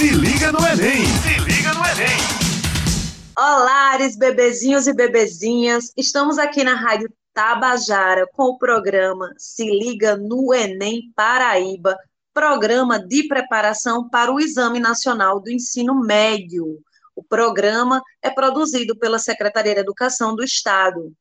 Se liga no Enem! Se liga no Enem! Olá, bebezinhos e bebezinhas. Estamos aqui na Rádio Tabajara com o programa Se Liga no Enem Paraíba, programa de preparação para o Exame Nacional do Ensino Médio. O programa é produzido pela Secretaria de Educação do Estado.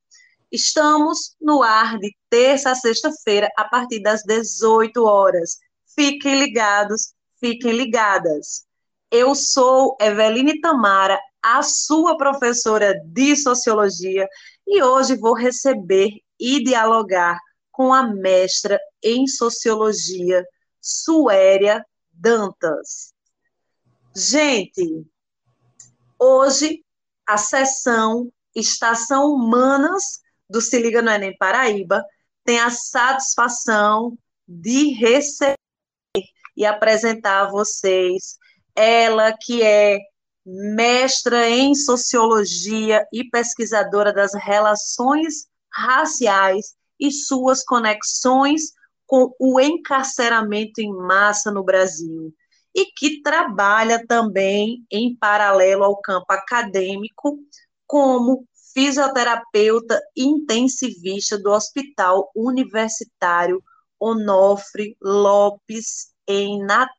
Estamos no ar de terça a sexta-feira, a partir das 18 horas. Fiquem ligados, fiquem ligadas. Eu sou Eveline Tamara, a sua professora de Sociologia, e hoje vou receber e dialogar com a mestra em Sociologia, Suéria Dantas. Gente, hoje a sessão Estação Humanas do Se Liga no Enem Paraíba tem a satisfação de receber e apresentar a vocês ela que é mestra em sociologia e pesquisadora das relações raciais e suas conexões com o encarceramento em massa no Brasil, e que trabalha também em paralelo ao campo acadêmico como fisioterapeuta intensivista do Hospital Universitário Onofre Lopes, em Natal,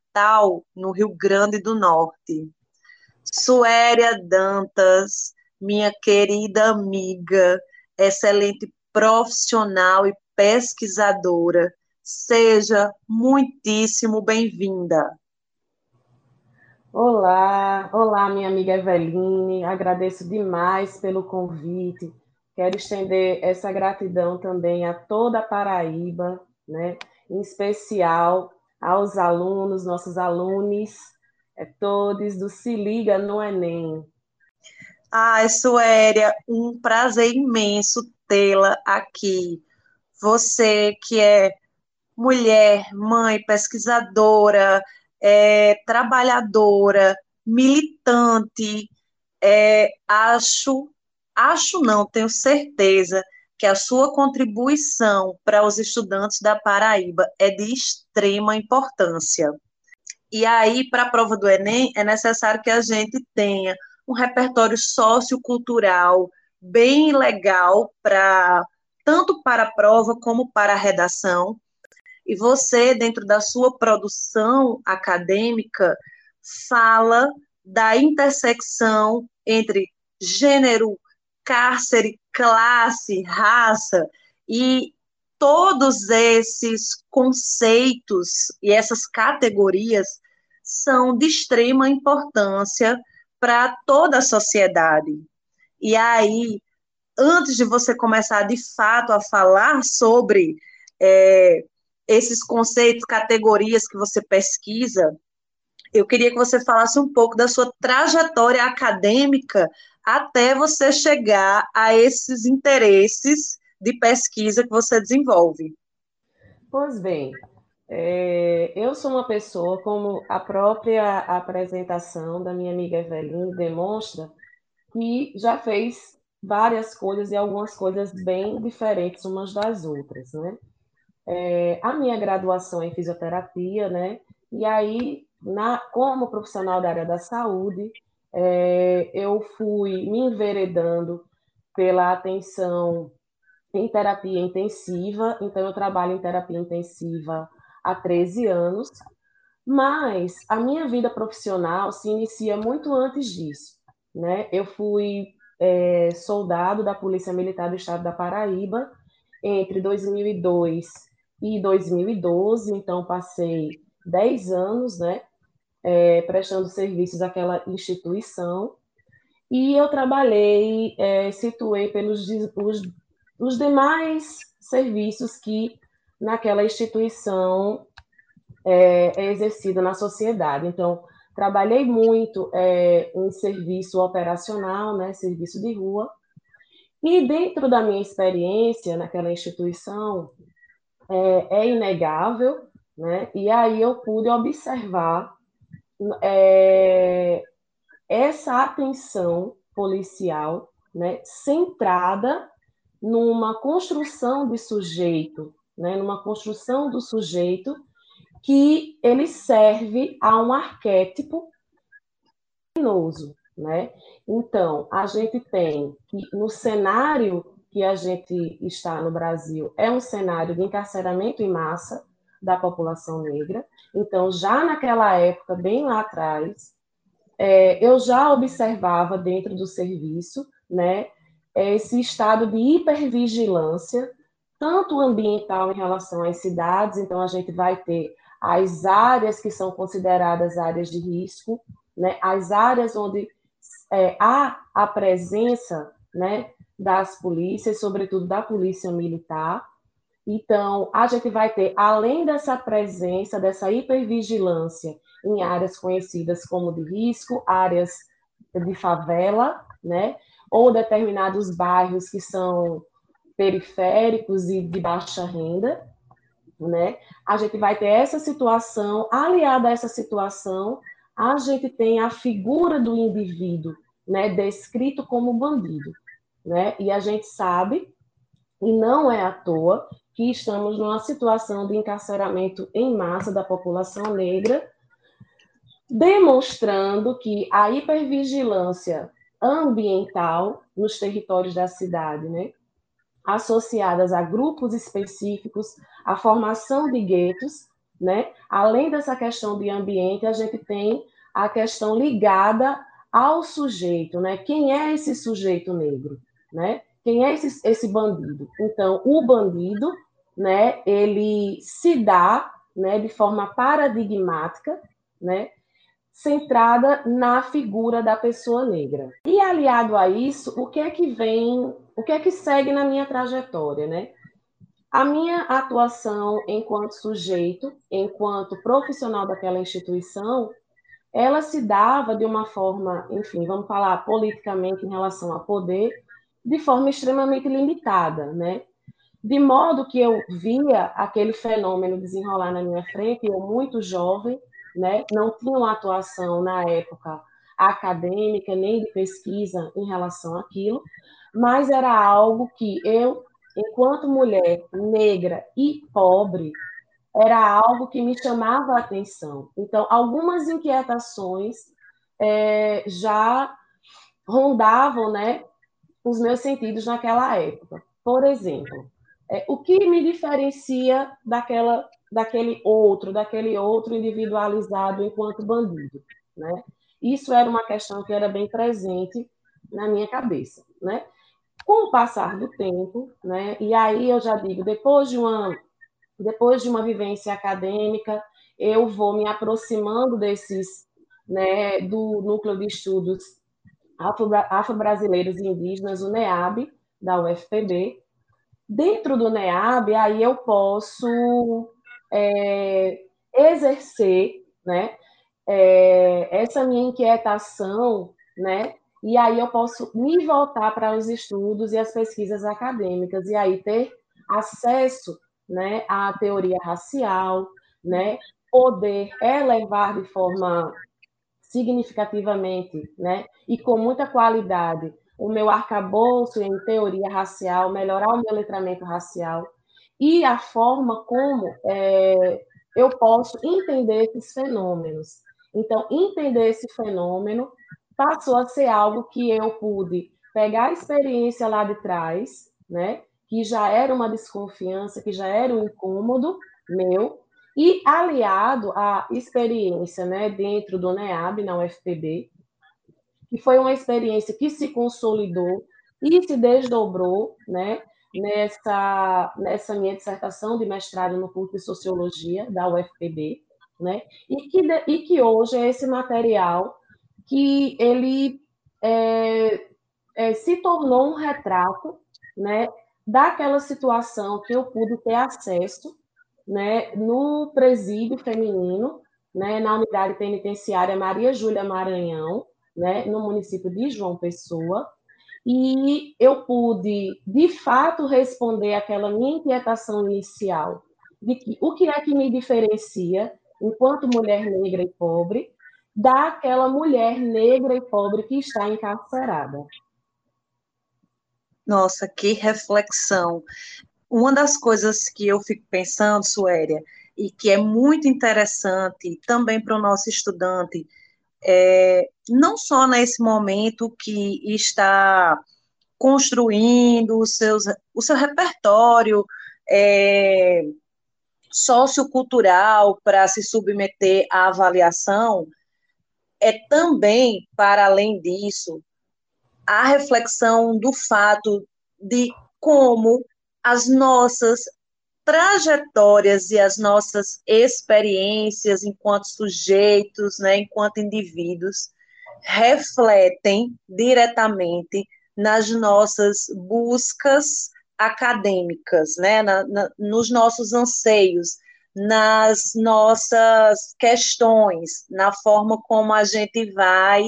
no Rio Grande do Norte. Suéria Dantas, minha querida amiga, excelente profissional e pesquisadora, seja muitíssimo bem-vinda. Olá, olá, minha amiga Eveline, agradeço demais pelo convite. Quero estender essa gratidão também a toda a Paraíba, né? em especial aos alunos, nossos alunos, é, todos do Se Liga no Enem. Ai, Suéria, um prazer imenso tê-la aqui. Você que é mulher, mãe, pesquisadora, é, trabalhadora, militante, é, acho, acho não, tenho certeza que a sua contribuição para os estudantes da Paraíba é de extrema importância. E aí, para a prova do Enem, é necessário que a gente tenha um repertório sociocultural bem legal para tanto para a prova como para a redação. E você, dentro da sua produção acadêmica, fala da intersecção entre gênero, cárcere, classe, raça e todos esses conceitos e essas categorias são de extrema importância para toda a sociedade. E aí, antes de você começar de fato a falar sobre é, esses conceitos, categorias que você pesquisa, eu queria que você falasse um pouco da sua trajetória acadêmica até você chegar a esses interesses de pesquisa que você desenvolve. Pois bem, é, eu sou uma pessoa, como a própria apresentação da minha amiga Eveline demonstra, que já fez várias coisas e algumas coisas bem diferentes umas das outras, né? É, a minha graduação em fisioterapia, né? E aí, na, como profissional da área da saúde, é, eu fui me enveredando pela atenção em terapia intensiva, então eu trabalho em terapia intensiva há 13 anos, mas a minha vida profissional se inicia muito antes disso, né? Eu fui é, soldado da Polícia Militar do Estado da Paraíba entre 2002 e 2012, então passei 10 anos, né, é, prestando serviços àquela instituição, e eu trabalhei, é, situei pelos os, os demais serviços que naquela instituição é, é exercida na sociedade. Então, trabalhei muito é, em serviço operacional, né, serviço de rua, e dentro da minha experiência naquela instituição, é, é inegável, né, e aí eu pude observar é, essa atenção policial né, centrada numa construção de sujeito, né, numa construção do sujeito que ele serve a um arquétipo criminoso, né? Então, a gente tem que no cenário que a gente está no Brasil é um cenário de encarceramento em massa da população negra. Então, já naquela época, bem lá atrás, é, eu já observava dentro do serviço, né, esse estado de hipervigilância, tanto ambiental em relação às cidades, então a gente vai ter as áreas que são consideradas áreas de risco, né, as áreas onde é, há a presença né, das polícias, sobretudo da polícia militar. Então, a gente vai ter, além dessa presença, dessa hipervigilância em áreas conhecidas como de risco, áreas de favela, né, ou determinados bairros que são periféricos e de baixa renda, né? A gente vai ter essa situação, aliada a essa situação, a gente tem a figura do indivíduo, né, descrito como bandido, né? E a gente sabe, e não é à toa, que estamos numa situação de encarceramento em massa da população negra, demonstrando que a hipervigilância ambiental nos territórios da cidade, né, associadas a grupos específicos, a formação de guetos, né? Além dessa questão de ambiente, a gente tem a questão ligada ao sujeito, né? Quem é esse sujeito negro, né? Quem é esse, esse bandido? Então, o bandido, né? Ele se dá, né? De forma paradigmática, né? Centrada na figura da pessoa negra. E aliado a isso, o que é que vem, o que é que segue na minha trajetória, né? A minha atuação enquanto sujeito, enquanto profissional daquela instituição, ela se dava de uma forma, enfim, vamos falar politicamente em relação a poder, de forma extremamente limitada, né? De modo que eu via aquele fenômeno desenrolar na minha frente, eu muito jovem, né? Não tinha uma atuação na época acadêmica nem de pesquisa em relação àquilo, mas era algo que eu enquanto mulher negra e pobre, era algo que me chamava a atenção. Então, algumas inquietações é, já rondavam né, os meus sentidos naquela época. Por exemplo, é, o que me diferencia daquela, daquele outro, daquele outro individualizado enquanto bandido? Né? Isso era uma questão que era bem presente na minha cabeça. Né? Com o passar do tempo, né, e aí eu já digo, depois de uma, depois de uma vivência acadêmica, eu vou me aproximando desses, né, do núcleo de estudos afro-brasileiros e indígenas, o NEAB, da UFPB. Dentro do NEAB, aí eu posso é, exercer, né, é, essa minha inquietação, né, e aí eu posso me voltar para os estudos e as pesquisas acadêmicas, e aí ter acesso né, à teoria racial, né, poder elevar de forma significativamente né, e com muita qualidade o meu arcabouço em teoria racial, melhorar o meu letramento racial e a forma como é, eu posso entender esses fenômenos. Então, entender esse fenômeno passou a ser algo que eu pude pegar a experiência lá de trás, né? Que já era uma desconfiança, que já era um incômodo meu, e aliado à experiência, né, dentro do NEAB, na UFPB, que foi uma experiência que se consolidou e se desdobrou, né, nessa, nessa minha dissertação de mestrado no curso de Sociologia da UFPB, né, e que, e que hoje é esse material que ele é, é, se tornou um retrato né, daquela situação que eu pude ter acesso né, no presídio feminino, né, na unidade penitenciária Maria Júlia Maranhão, né, no município de João Pessoa, e eu pude, de fato, responder aquela minha inquietação inicial de que o que é que me diferencia enquanto mulher negra e pobre daquela mulher negra e pobre que está encarcerada. Nossa, que reflexão. Uma das coisas que eu fico pensando, Suéria, e que é muito interessante também para o nosso estudante é, não só nesse momento que está construindo os seus, o seu repertório é, sociocultural para se submeter à avaliação, é também, para além disso, a reflexão do fato de como as nossas trajetórias e as nossas experiências enquanto sujeitos, né, enquanto indivíduos, refletem diretamente nas nossas buscas acadêmicas, né, na, na, nos nossos anseios, nas nossas questões, na forma como a gente vai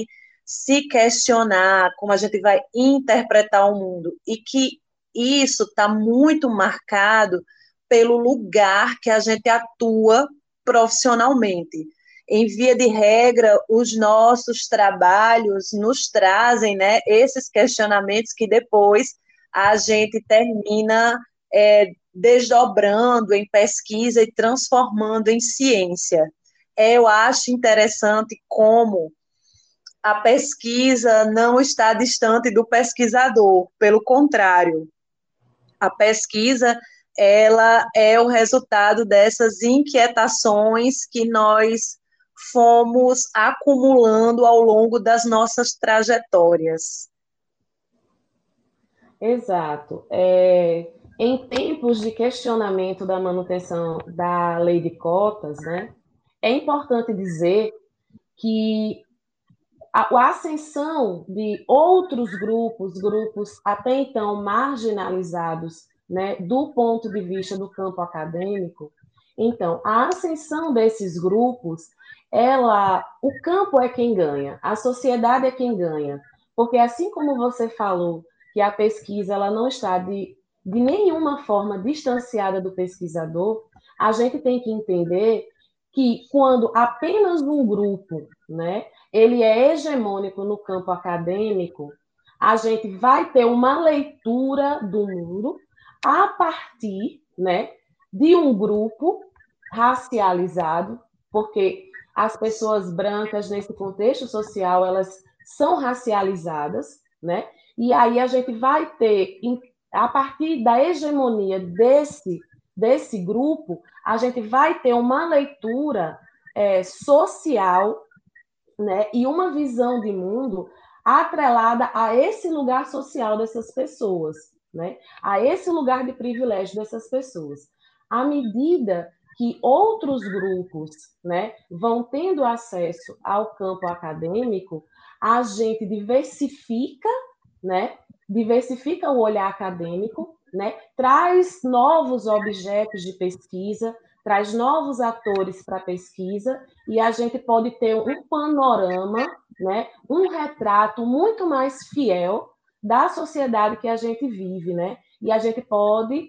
se questionar, como a gente vai interpretar o mundo, e que isso está muito marcado pelo lugar que a gente atua profissionalmente. Em via de regra, os nossos trabalhos nos trazem né, esses questionamentos que depois a gente termina é, desdobrando em pesquisa e transformando em ciência. Eu acho interessante como a pesquisa não está distante do pesquisador, pelo contrário, a pesquisa ela é o resultado dessas inquietações que nós fomos acumulando ao longo das nossas trajetórias. Exato. É, em tempos de questionamento da manutenção da lei de cotas, né, é importante dizer que a, a ascensão de outros grupos, grupos até então marginalizados, né, do ponto de vista do campo acadêmico, então, a ascensão desses grupos, ela, o campo é quem ganha, a sociedade é quem ganha, porque assim como você falou que a pesquisa ela não está de, de nenhuma forma distanciada do pesquisador, a gente tem que entender que quando apenas um grupo, né, ele é hegemônico no campo acadêmico, a gente vai ter uma leitura do mundo a partir, né, de um grupo racializado, porque as pessoas brancas nesse contexto social elas são racializadas, né? E aí a gente vai ter a partir da hegemonia desse desse grupo, a gente vai ter uma leitura é, social, né? E uma visão de mundo atrelada a esse lugar social dessas pessoas, né? A esse lugar de privilégio dessas pessoas. À medida que outros grupos né, vão tendo acesso ao campo acadêmico, a gente diversifica, né, diversifica o olhar acadêmico, né, traz novos objetos de pesquisa, traz novos atores para a pesquisa, e a gente pode ter um panorama, né, um retrato muito mais fiel da sociedade que a gente vive, né? E a gente pode,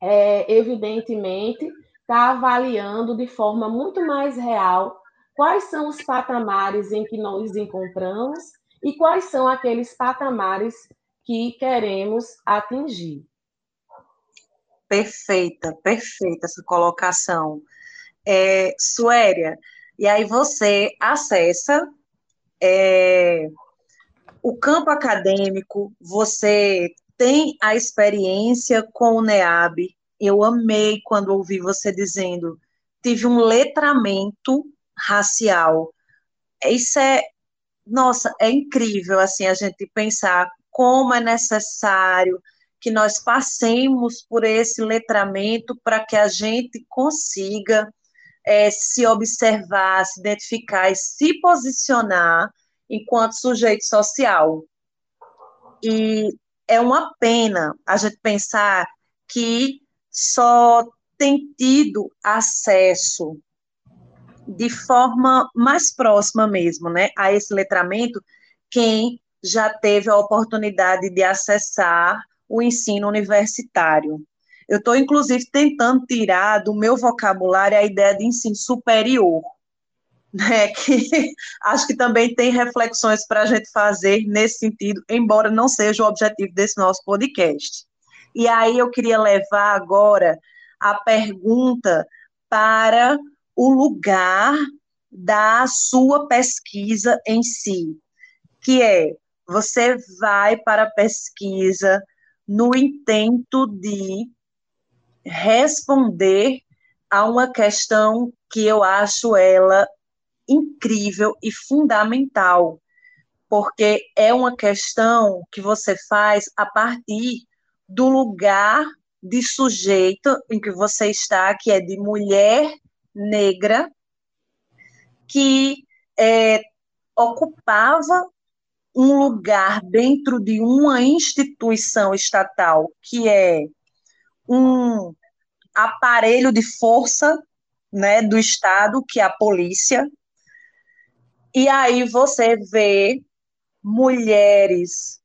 é, evidentemente, está avaliando de forma muito mais real quais são os patamares em que nós encontramos e quais são aqueles patamares que queremos atingir. Perfeita, perfeita essa colocação. É, Suéria, e aí você acessa é, o campo acadêmico, você tem a experiência com o NEAB, eu amei quando ouvi você dizendo, tive um letramento racial. Isso é, nossa, é incrível, assim, a gente pensar como é necessário que nós passemos por esse letramento para que a gente consiga é, se observar, se identificar e se posicionar enquanto sujeito social. E é uma pena a gente pensar que só tem tido acesso de forma mais próxima mesmo, né, a esse letramento, quem já teve a oportunidade de acessar o ensino universitário. Eu estou, inclusive, tentando tirar do meu vocabulário a ideia de ensino superior, né, que acho que também tem reflexões para a gente fazer nesse sentido, embora não seja o objetivo desse nosso podcast. E aí eu queria levar agora a pergunta para o lugar da sua pesquisa em si, que é você vai para a pesquisa no intento de responder a uma questão que eu acho ela incrível e fundamental, porque é uma questão que você faz a partir do lugar de sujeito em que você está, que é de mulher negra, que é, ocupava um lugar dentro de uma instituição estatal, que é um aparelho de força né, do Estado, que é a polícia, e aí você vê mulheres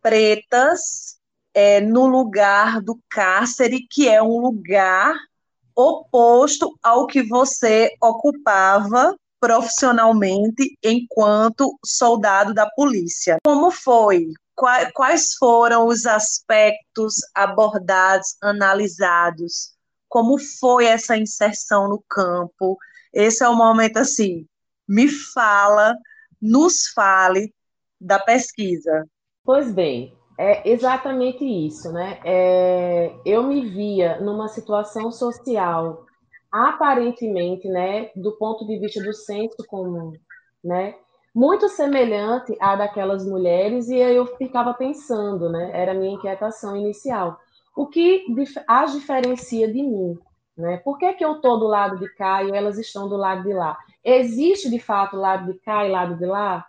pretas é, no lugar do cárcere, que é um lugar oposto ao que você ocupava profissionalmente enquanto soldado da polícia. Como foi? Quais foram os aspectos abordados, analisados? Como foi essa inserção no campo? Esse é o momento assim, me fala, nos fale da pesquisa. Pois bem, é exatamente isso, né? É, eu me via numa situação social aparentemente, né, do ponto de vista do senso comum, né, muito semelhante à daquelas mulheres e eu ficava pensando, né, era a minha inquietação inicial, o que as diferencia de mim, né? Por que, que eu estou do lado de cá e elas estão do lado de lá? Existe de fato lado de cá e lado de lá?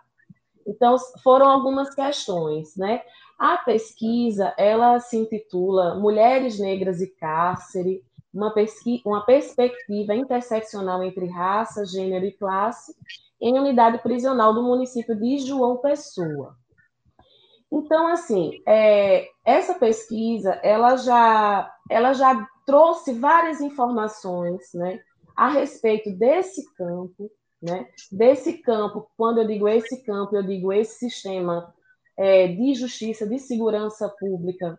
Então foram algumas questões, né? A pesquisa, ela se intitula Mulheres Negras e Cárcere, uma, uma perspectiva interseccional entre raça, gênero e classe em unidade prisional do município de João Pessoa. Então, assim, é, essa pesquisa, ela já, ela já trouxe várias informações, né, a respeito desse campo, né, desse campo, quando eu digo esse campo, eu digo esse sistema é, de justiça, de segurança pública,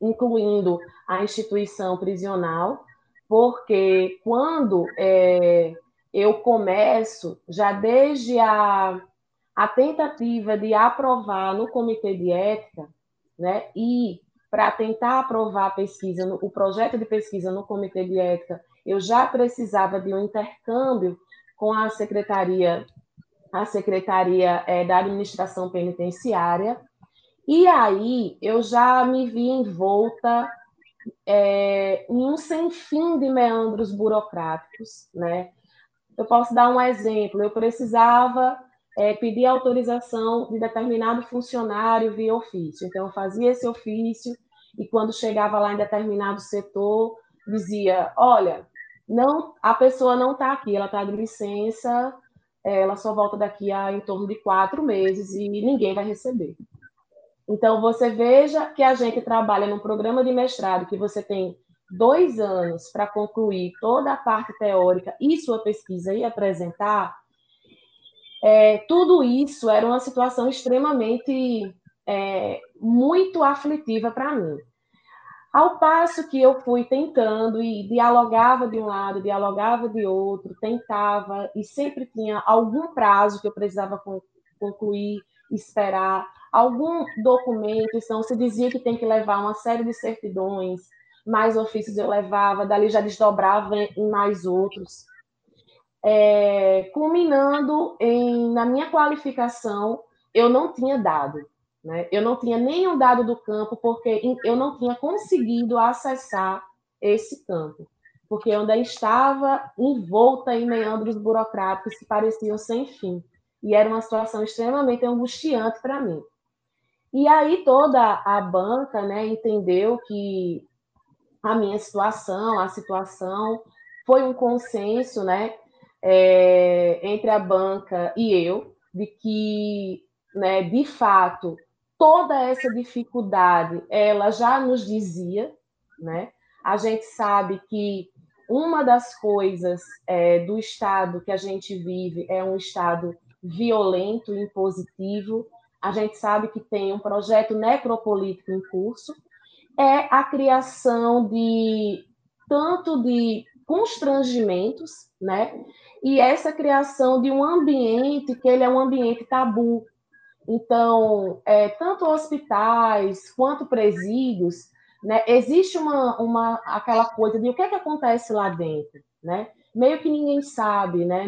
incluindo a instituição prisional, porque quando é, eu começo, já desde a, a tentativa de aprovar no comitê de ética, né, e para tentar aprovar a pesquisa, o projeto de pesquisa no comitê de ética, eu já precisava de um intercâmbio com a secretaria a Secretaria é, da Administração Penitenciária, e aí eu já me vi envolta é, em um sem fim de meandros burocráticos, né? Eu posso dar um exemplo. Eu precisava é, pedir autorização de determinado funcionário via ofício. Então, eu fazia esse ofício e quando chegava lá em determinado setor, dizia: olha, não, a pessoa não está aqui, ela está de licença ela só volta daqui a em torno de quatro meses e ninguém vai receber. Então, você veja que a gente trabalha num programa de mestrado que você tem dois anos para concluir toda a parte teórica e sua pesquisa e apresentar. É, tudo isso era uma situação extremamente é, muito aflitiva para mim. Ao passo que eu fui tentando e dialogava de um lado, dialogava de outro, tentava e sempre tinha algum prazo que eu precisava concluir, esperar, algum documento, então se dizia que tem que levar uma série de certidões, mais ofícios eu levava, dali já desdobrava em mais outros. É, culminando em, na minha qualificação, eu não tinha dado. Né? Eu não tinha nenhum dado do campo, porque eu não tinha conseguido acessar esse campo, porque eu ainda estava envolta em meandros burocráticos que pareciam sem fim. E era uma situação extremamente angustiante para mim. E aí toda a banca né, entendeu que a minha situação, a situação, foi um consenso né, é, entre a banca e eu, de que, né, de fato, toda essa dificuldade, ela já nos dizia, né? A gente sabe que uma das coisas é, do estado que a gente vive é um estado violento, impositivo. A gente sabe que tem um projeto necropolítico em curso. É a criação de tanto de constrangimentos, né? E essa criação de um ambiente que ele é um ambiente tabu. Então, é, tanto hospitais quanto presídios, né, existe uma, uma aquela coisa de o que é que acontece lá dentro, né? Meio que ninguém sabe, né?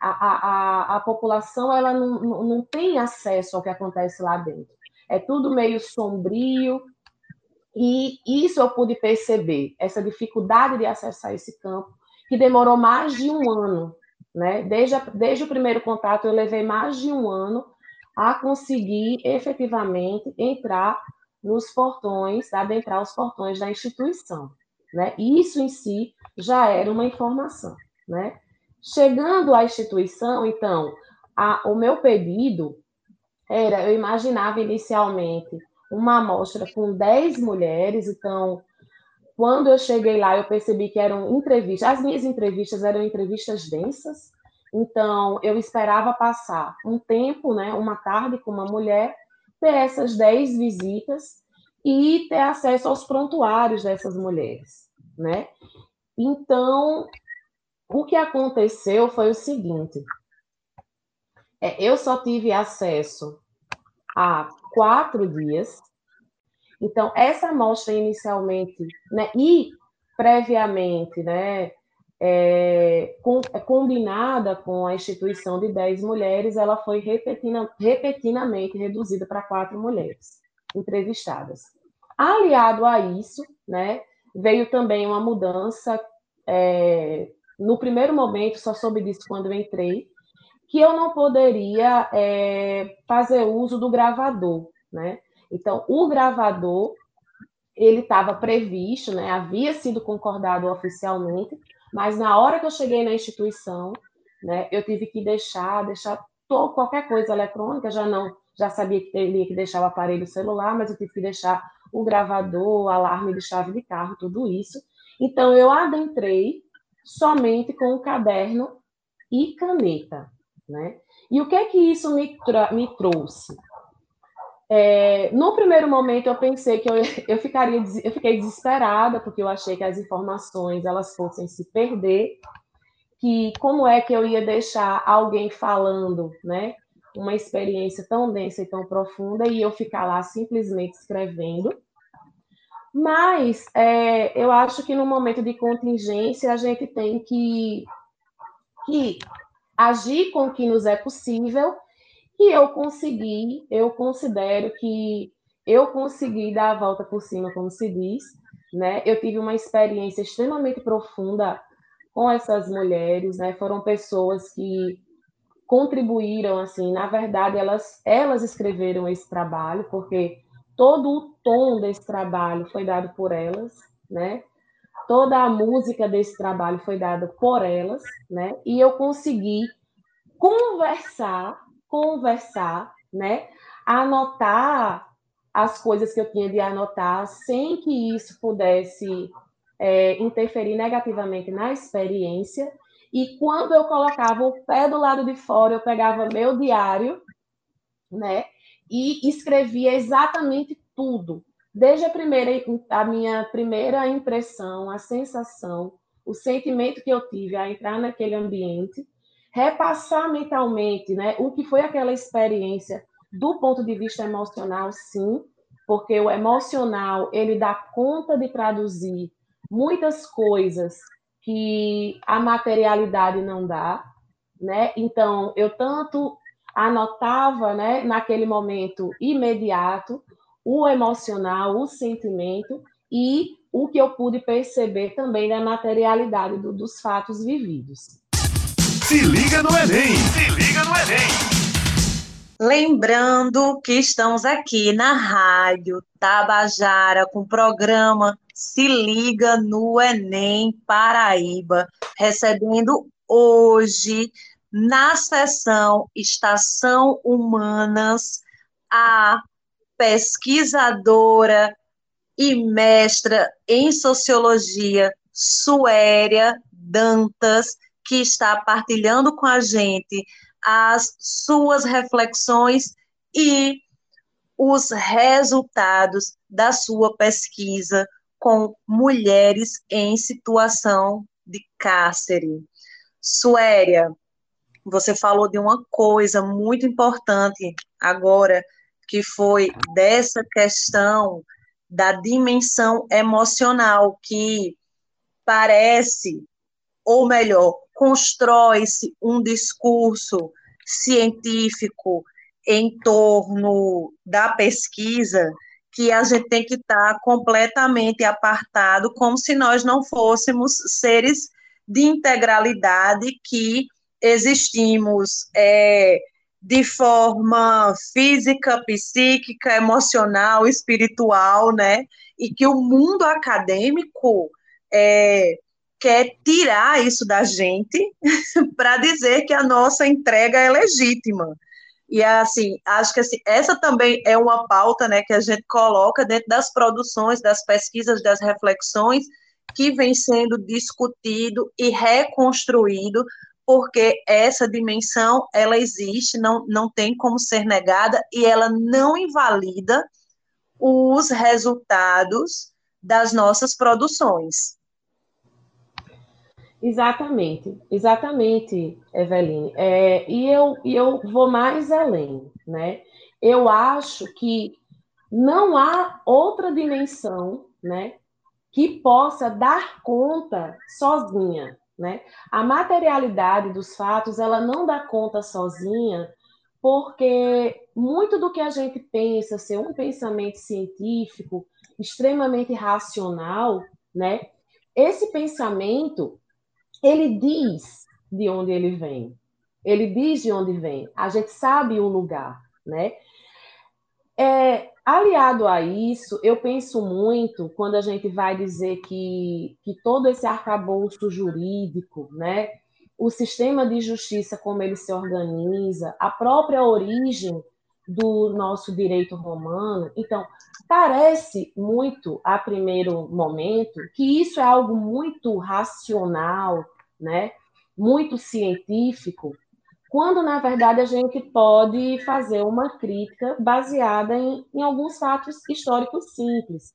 A, a, a população ela não, não, não tem acesso ao que acontece lá dentro. É tudo meio sombrio, e isso eu pude perceber, essa dificuldade de acessar esse campo, que demorou mais de um ano. Né? Desde, a, desde o primeiro contato, eu levei mais de um ano a conseguir efetivamente entrar nos portões, adentrar os portões da instituição. Né? Isso em si já era uma informação. Né? Chegando à instituição, então, a, o meu pedido era, eu imaginava inicialmente uma amostra com 10 mulheres, então, quando eu cheguei lá, eu percebi que eram entrevistas, as minhas entrevistas eram entrevistas densas, então eu esperava passar um tempo, né, uma tarde com uma mulher, ter essas 10 visitas e ter acesso aos prontuários dessas mulheres, né? Então, o que aconteceu foi o seguinte: é, eu só tive acesso a quatro dias. Então, essa amostra inicialmente, né, e previamente, né, é, com, é combinada com a instituição de 10 mulheres, ela foi repentina, repentinamente reduzida para quatro mulheres entrevistadas. Aliado a isso, né, veio também uma mudança. É, no primeiro momento, só soube disso quando eu entrei, que eu não poderia é, fazer uso do gravador, né? Então, o gravador ele estava previsto, né? Havia sido concordado oficialmente, mas na hora que eu cheguei na instituição, né? Eu tive que deixar, deixar qualquer coisa eletrônica, já não, já sabia que teria que deixar o aparelho celular, mas eu tive que deixar o gravador, o alarme de chave de carro, tudo isso. Então, eu adentrei somente com o caderno e caneta, né? E o que é que isso me, me trouxe? É, no primeiro momento eu pensei que eu, eu ficaria eu fiquei desesperada porque eu achei que as informações elas fossem se perder que como é que eu ia deixar alguém falando né uma experiência tão densa e tão profunda e eu ficar lá simplesmente escrevendo. Mas é, eu acho que no momento de contingência a gente tem que, que agir com o que nos é possível, e eu consegui, eu considero que eu consegui dar a volta por cima, como se diz, né? Eu tive uma experiência extremamente profunda com essas mulheres, né? Foram pessoas que contribuíram, assim, na verdade, elas, elas escreveram esse trabalho, porque todo o tom desse trabalho foi dado por elas, né? toda a música desse trabalho foi dada por elas, né? E eu consegui conversar, conversar, né? Anotar as coisas que eu tinha de anotar sem que isso pudesse é, interferir negativamente na experiência. E quando eu colocava o pé do lado de fora, eu pegava meu diário, né? E escrevia exatamente tudo, Desde a primeira, a minha primeira impressão, a sensação, o sentimento que eu tive a entrar naquele ambiente, repassar mentalmente, né, o que foi aquela experiência do ponto de vista emocional, sim, porque o emocional ele dá conta de traduzir muitas coisas que a materialidade não dá, né? Então eu tanto anotava, né, naquele momento imediato, o emocional, o sentimento e o que eu pude perceber também da materialidade do, dos fatos vividos. Se liga no Enem! Se liga no Enem! Lembrando que estamos aqui na Rádio Tabajara com o programa Se Liga no Enem Paraíba, recebendo hoje na sessão Estação Humanas a pesquisadora e mestra em sociologia, Suéria Dantas, que está partilhando com a gente as suas reflexões e os resultados da sua pesquisa com mulheres em situação de cárcere. Suéria, você falou de uma coisa muito importante agora, que foi dessa questão da dimensão emocional, que parece, ou melhor, constrói-se um discurso científico em torno da pesquisa que a gente tem que estar completamente apartado, como se nós não fôssemos seres de integralidade que existimos é, de forma física, psíquica, emocional, espiritual, né? E que o mundo acadêmico é, quer tirar isso da gente para dizer que a nossa entrega é legítima. E assim, acho que assim, essa também é uma pauta né, que a gente coloca dentro das produções, das pesquisas, das reflexões, que vem sendo discutido e reconstruído porque essa dimensão ela existe, não, não tem como ser negada e ela não invalida os resultados das nossas produções. Exatamente, exatamente, Eveline. É, e, eu, eu vou mais além, né? Eu acho que não há outra dimensão, né, que possa dar conta sozinha né? A materialidade dos fatos ela não dá conta sozinha, porque muito do que a gente pensa ser um pensamento científico extremamente racional, né? Esse pensamento ele diz de onde ele vem. Ele diz de onde vem. A gente sabe o lugar, né? É, aliado a isso, eu penso muito quando a gente vai dizer que, que todo esse arcabouço jurídico, né, o sistema de justiça, como ele se organiza, a própria origem do nosso direito romano. Então, parece muito, a primeiro momento, que isso é algo muito racional, né, muito científico, quando na verdade a gente pode fazer uma crítica baseada em, em alguns fatos históricos simples.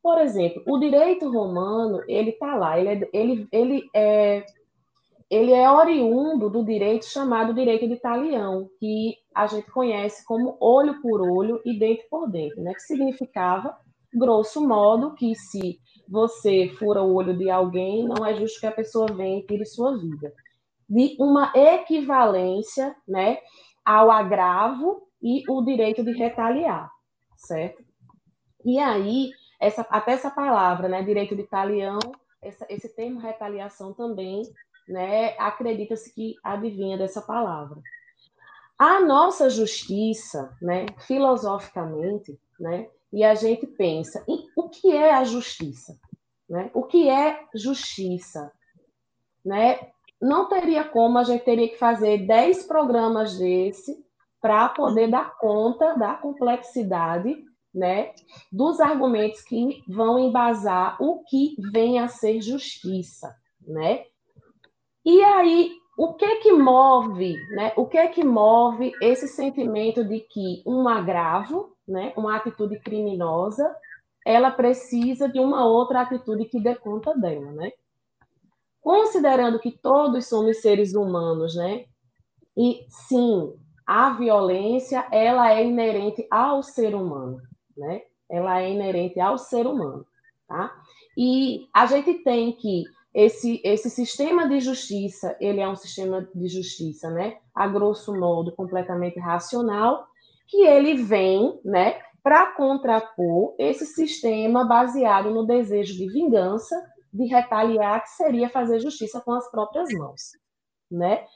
Por exemplo, o direito romano, ele está lá, ele é, ele, ele, é, ele é oriundo do direito chamado direito de talião, que a gente conhece como olho por olho e dente por dente, né? que significava, grosso modo, que se você fura o olho de alguém, não é justo que a pessoa venha e tire sua vida de uma equivalência né, ao agravo e o direito de retaliar, certo? E aí, essa, até essa palavra, né, direito de talião, essa, esse termo retaliação também, né, acredita-se que adivinha dessa palavra. A nossa justiça, né, filosoficamente, né, e a gente pensa em o que é a justiça, né? O que é justiça, né? não teria como, a gente teria que fazer 10 programas desse para poder dar conta da complexidade né, dos argumentos que vão embasar o que vem a ser justiça, né? E aí, o que que move, né? O que que move esse sentimento de que um agravo, né, uma atitude criminosa, ela precisa de uma outra atitude que dê conta dela, né? considerando que todos somos seres humanos, né? E sim, a violência ela é inerente ao ser humano, né? Ela é inerente ao ser humano, tá? E a gente tem que esse, esse sistema de justiça, ele é um sistema de justiça, né? A grosso modo, completamente racional, que ele vem, né? Para contrapor esse sistema baseado no desejo de vingança de retaliar, que seria fazer justiça com as próprias mãos, né?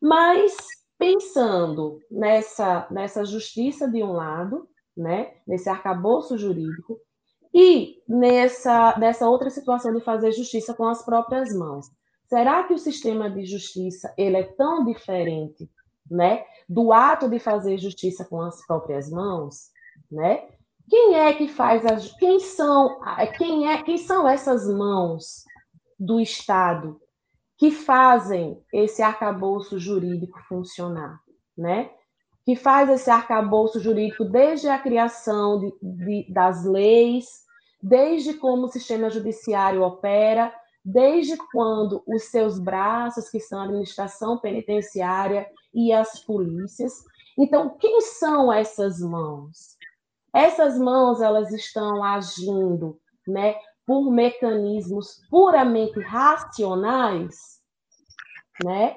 Mas pensando nessa, nessa justiça de um lado, né, nesse arcabouço jurídico, e nessa, nessa outra situação de fazer justiça com as próprias mãos. Será que o sistema de justiça ele é tão diferente, né, do ato de fazer justiça com as próprias mãos, né? Quem é que faz as. Quem são, quem é, quem são essas mãos do Estado que fazem esse arcabouço jurídico funcionar, né? Que faz esse arcabouço jurídico desde a criação de, de, das leis, desde como o sistema judiciário opera, desde quando os seus braços, que são a administração penitenciária e as polícias. Então, quem são essas mãos? Essas mãos elas estão agindo, né, por mecanismos puramente racionais, né?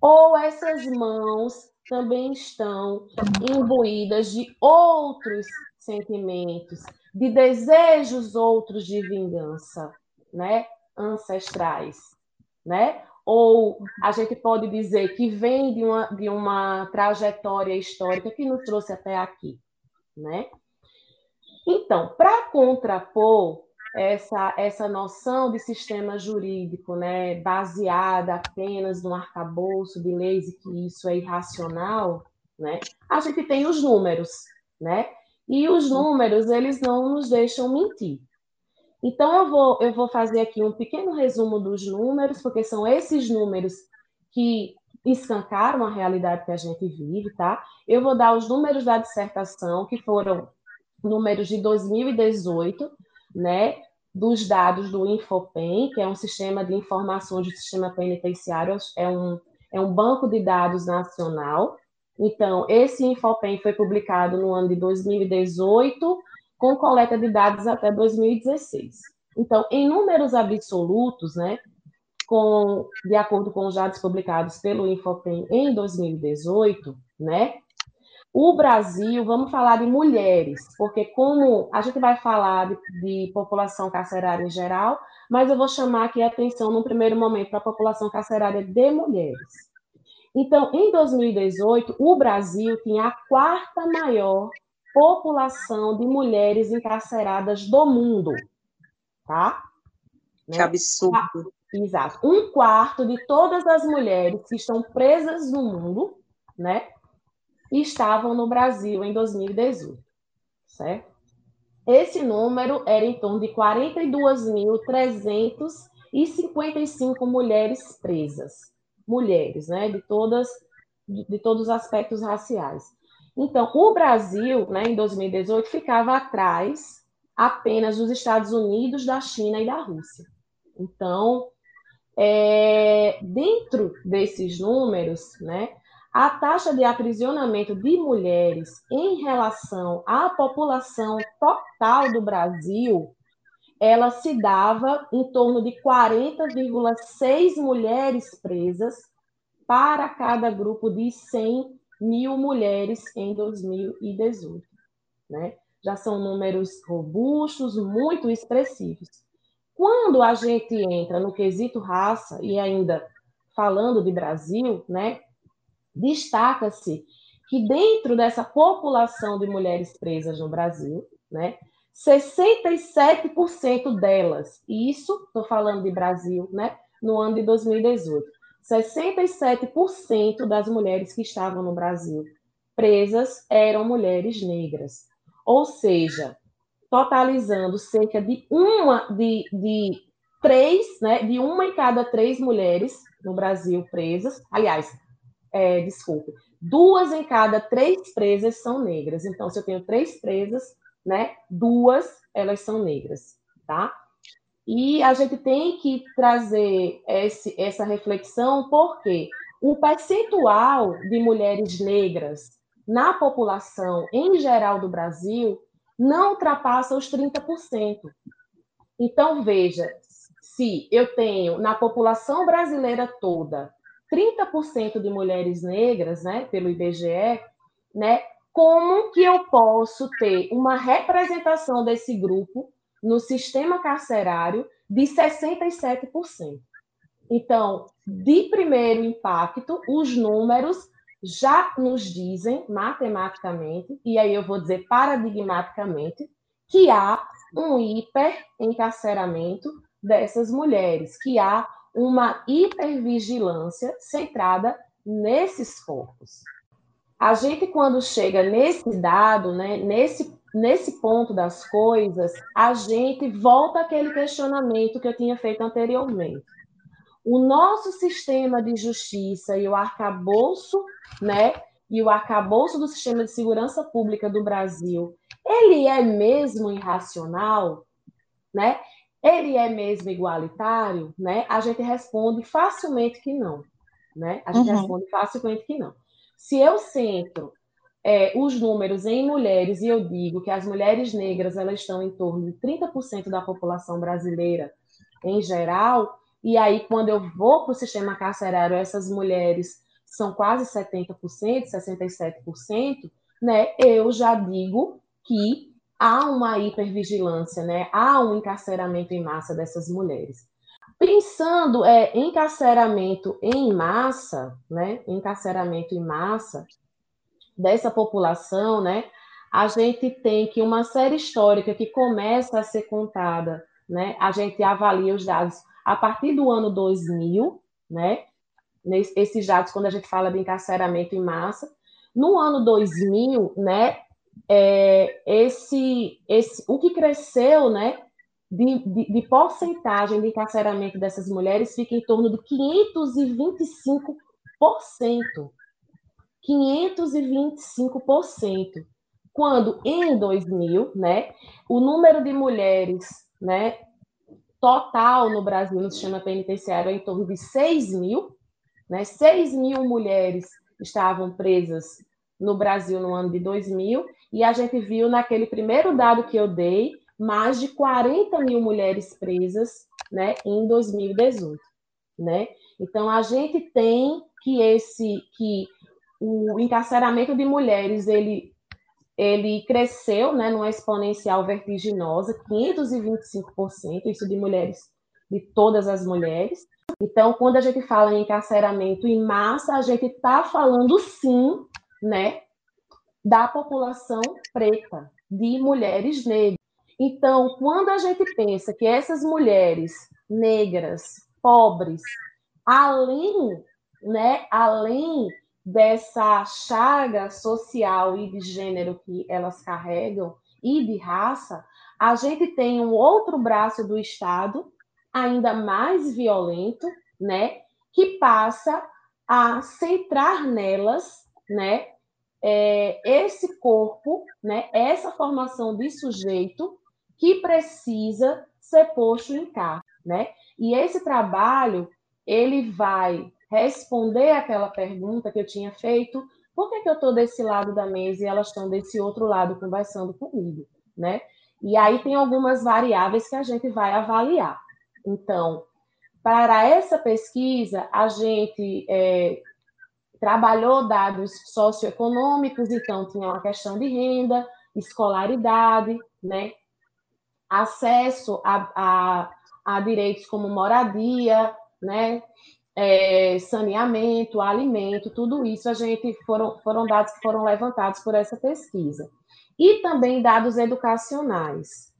Ou essas mãos também estão imbuídas de outros sentimentos, de desejos outros de vingança, né? Ancestrais, né? Ou a gente pode dizer que vem de uma, de uma trajetória histórica que nos trouxe até aqui, né? Então, para contrapor essa, essa noção de sistema jurídico, né, baseada apenas no arcabouço de leis e que isso é irracional, né, a gente tem os números, né, e os números, eles não nos deixam mentir. Então, eu vou, eu vou fazer aqui um pequeno resumo dos números, porque são esses números que escancaram a realidade que a gente vive, tá? Eu vou dar os números da dissertação, que foram números de 2018, né, dos dados do Infopen, que é um sistema de informações do sistema penitenciário, é um, é um banco de dados nacional. Então, esse Infopen foi publicado no ano de 2018, com coleta de dados até 2016. Então, em números absolutos, né, com, de acordo com os dados publicados pelo Infopen em 2018, né, o Brasil, vamos falar de mulheres, porque como a gente vai falar de, de, população carcerária em geral, mas eu vou chamar aqui a atenção no primeiro momento para a população carcerária de mulheres. Então, em 2018, o Brasil tinha a quarta maior população de mulheres encarceradas do mundo, tá? Que né? absurdo. Exato. Um quarto de todas as mulheres que estão presas no mundo, né? estavam no Brasil em 2018, certo? Esse número era em torno de 42.355 mulheres presas, mulheres, né, de todas de, de todos os aspectos raciais. Então, o Brasil, né, em 2018, ficava atrás apenas dos Estados Unidos, da China e da Rússia. Então, é, dentro desses números, né, a taxa de aprisionamento de mulheres em relação à população total do Brasil, ela se dava em torno de 40,6 mulheres presas para cada grupo de 100 mil mulheres em 2018. Né? Já são números robustos, muito expressivos. Quando a gente entra no quesito raça, e ainda falando de Brasil, né, destaca-se que dentro dessa população de mulheres presas no Brasil, né, 67% delas, e isso estou falando de Brasil, né, no ano de 2018, 67% das mulheres que estavam no Brasil presas eram mulheres negras. Ou seja, totalizando cerca de uma de, de três, né, de uma em cada três mulheres no Brasil presas. Aliás, é, desculpe, duas em cada três presas são negras. Então, se eu tenho três presas, né, duas elas são negras, tá? E a gente tem que trazer esse, essa reflexão porque o percentual de mulheres negras na população em geral do Brasil não ultrapassa os 30%. Então, veja, se eu tenho na população brasileira toda 30% de mulheres negras, né, pelo IBGE, né, como que eu posso ter uma representação desse grupo no sistema carcerário de 67%? Então, de primeiro impacto, os números já nos dizem matematicamente, e aí eu vou dizer paradigmaticamente, que há um hiperencarceramento dessas mulheres, que há uma hipervigilância centrada nesses corpos. A gente, quando chega nesse dado, né, nesse, nesse ponto das coisas, a gente volta àquele questionamento que eu tinha feito anteriormente. O nosso sistema de justiça e o arcabouço, né, e o arcabouço do sistema de segurança pública do Brasil, ele é mesmo irracional, né? ele é mesmo igualitário, né? A gente responde facilmente que não, né? A gente uhum. responde facilmente que não. Se eu centro é, os números em mulheres e eu digo que as mulheres negras elas estão em torno de 30% da população brasileira em geral, e aí quando eu vou para o sistema carcerário, essas mulheres são quase 70%, 67%, né? Eu já digo que há uma hipervigilância, né? há um encarceramento em massa dessas mulheres. Pensando é, em encarceramento em massa, né? encarceramento em massa dessa população, né? a gente tem que uma série histórica que começa a ser contada, né? a gente avalia os dados a partir do ano 2000, né? esses dados quando a gente fala de encarceramento em massa, no ano 2000, né, é, esse, esse, o que cresceu, né, de, de, de, porcentagem de encarceramento dessas mulheres fica em torno de 525%. 525%. Quando em 2000, né, o número de mulheres, né, total no Brasil no sistema penitenciário é em torno de 6 mil, né, 6 mil mulheres estavam presas no Brasil no ano de 2000, e a gente viu naquele primeiro dado que eu dei, mais de 40 mil mulheres presas né, em 2018. Né? Então, a gente tem que esse que o encarceramento de mulheres ele, ele cresceu né, numa exponencial vertiginosa, 525%, isso de mulheres, de todas as mulheres. Então, quando a gente fala em encarceramento em massa, a gente está falando sim né, da população preta, de mulheres negras. Então, quando a gente pensa que essas mulheres negras, pobres, além, né, além dessa chaga social e de gênero que elas carregam e de raça, a gente tem um outro braço do Estado ainda mais violento, né, que passa a centrar nelas, né, é, esse corpo, né, essa formação de sujeito que precisa ser posto em cargo, né? E esse trabalho ele vai responder aquela pergunta que eu tinha feito: por que, que eu estou desse lado da mesa e elas estão desse outro lado conversando comigo, né? E aí tem algumas variáveis que a gente vai avaliar. Então, para essa pesquisa, a gente é, trabalhou dados socioeconômicos, então tinha uma questão de renda, escolaridade, né? Acesso a, a, a direitos como moradia, né? É, saneamento, alimento, tudo isso a gente foram, foram dados que foram levantados por essa pesquisa. E também dados educacionais.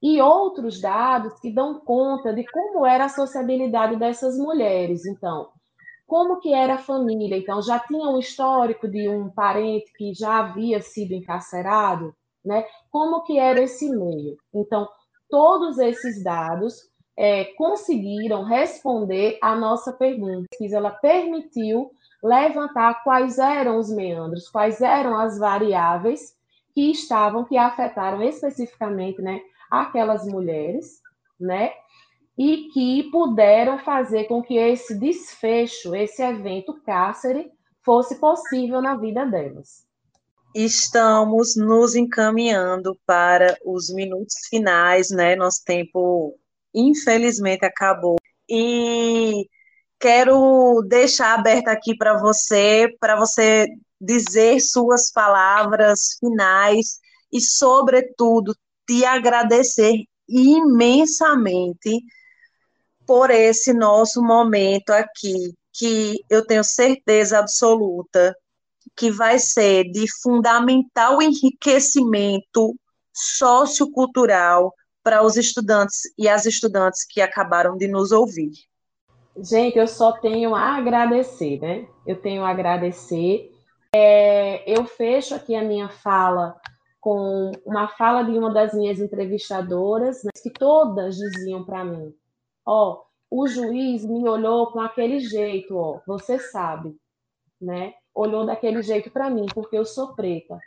E outros dados que dão conta de como era a sociabilidade dessas mulheres. Então, como que era a família? Então, já tinha um histórico de um parente que já havia sido encarcerado, né? Como que era esse meio? Então, todos esses dados é, conseguiram responder à nossa pergunta. Ela permitiu levantar quais eram os meandros, quais eram as variáveis que estavam, que afetaram especificamente, né, aquelas mulheres, né? e que puderam fazer com que esse desfecho, esse evento cárcere, fosse possível na vida delas. Estamos nos encaminhando para os minutos finais, né? Nosso tempo, infelizmente, acabou. E quero deixar aberto aqui para você, para você dizer suas palavras finais e, sobretudo, te agradecer imensamente por esse nosso momento aqui, que eu tenho certeza absoluta que vai ser de fundamental enriquecimento sociocultural para os estudantes e as estudantes que acabaram de nos ouvir. Gente, eu só tenho a agradecer, né? Eu tenho a agradecer. É, eu fecho aqui a minha fala com uma fala de uma das minhas entrevistadoras, né, que todas diziam para mim: ó, o juiz me olhou com aquele jeito, ó, você sabe, né? Olhou daquele jeito para mim, porque eu sou preta.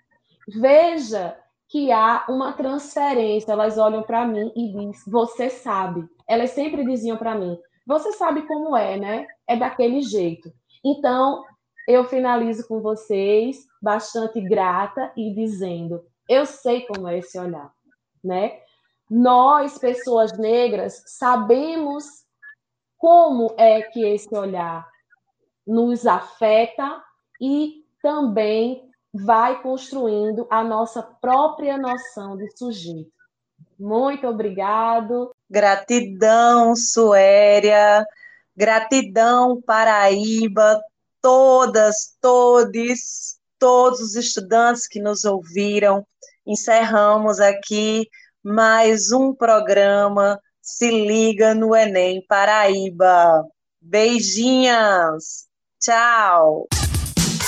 Veja que há uma transferência. Elas olham para mim e dizem: Você sabe. Elas sempre diziam para mim: Você sabe como é, né? É daquele jeito. Então, eu finalizo com vocês, bastante grata e dizendo: Eu sei como é esse olhar, né? Nós, pessoas negras, sabemos como é que esse olhar nos afeta e também vai construindo a nossa própria noção de sujeito. Muito obrigado. Gratidão, Suéria. Gratidão, Paraíba. Todas, todos, todos os estudantes que nos ouviram. Encerramos aqui mais um programa. Se liga no Enem Paraíba. Beijinhas. Tchau.